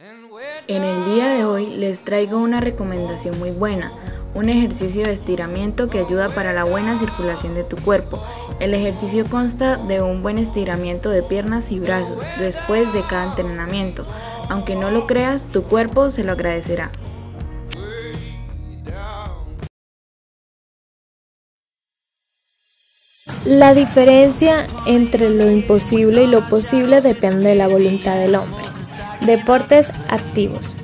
En el día de hoy les traigo una recomendación muy buena, un ejercicio de estiramiento que ayuda para la buena circulación de tu cuerpo. El ejercicio consta de un buen estiramiento de piernas y brazos después de cada entrenamiento. Aunque no lo creas, tu cuerpo se lo agradecerá. La diferencia entre lo imposible y lo posible depende de la voluntad del hombre. Deportes activos.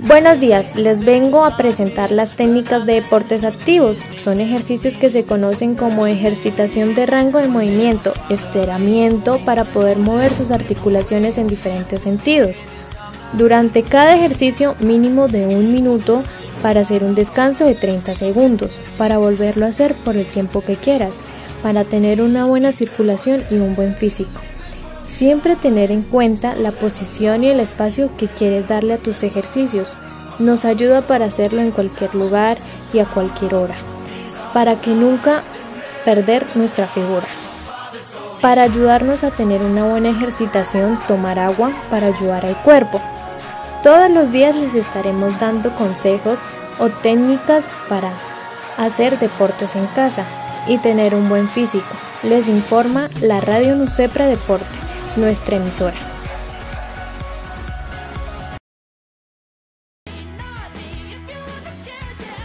Buenos días, les vengo a presentar las técnicas de deportes activos. Son ejercicios que se conocen como ejercitación de rango de movimiento, estiramiento para poder mover sus articulaciones en diferentes sentidos. Durante cada ejercicio mínimo de un minuto para hacer un descanso de 30 segundos, para volverlo a hacer por el tiempo que quieras, para tener una buena circulación y un buen físico. Siempre tener en cuenta la posición y el espacio que quieres darle a tus ejercicios. Nos ayuda para hacerlo en cualquier lugar y a cualquier hora. Para que nunca perder nuestra figura. Para ayudarnos a tener una buena ejercitación, tomar agua para ayudar al cuerpo. Todos los días les estaremos dando consejos o técnicas para hacer deportes en casa y tener un buen físico. Les informa la Radio Nucepra Deporte nuestra emisora.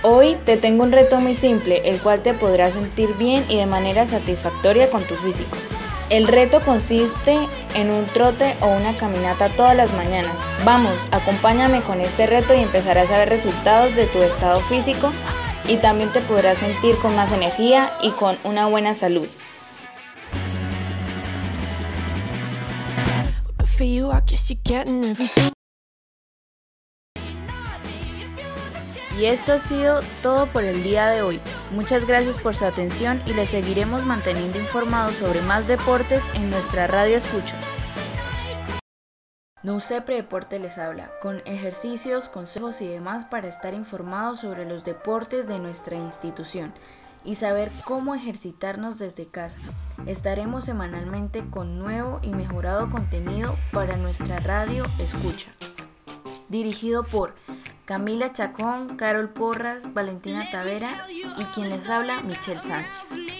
Hoy te tengo un reto muy simple, el cual te podrá sentir bien y de manera satisfactoria con tu físico. El reto consiste en un trote o una caminata todas las mañanas. Vamos, acompáñame con este reto y empezarás a ver resultados de tu estado físico y también te podrás sentir con más energía y con una buena salud. Y esto ha sido todo por el día de hoy. Muchas gracias por su atención y les seguiremos manteniendo informados sobre más deportes en nuestra radio escucha. No Deporte les habla, con ejercicios, consejos y demás para estar informados sobre los deportes de nuestra institución y saber cómo ejercitarnos desde casa. Estaremos semanalmente con nuevo y mejorado contenido para nuestra radio Escucha. Dirigido por Camila Chacón, Carol Porras, Valentina Tavera y quien les habla, Michelle Sánchez.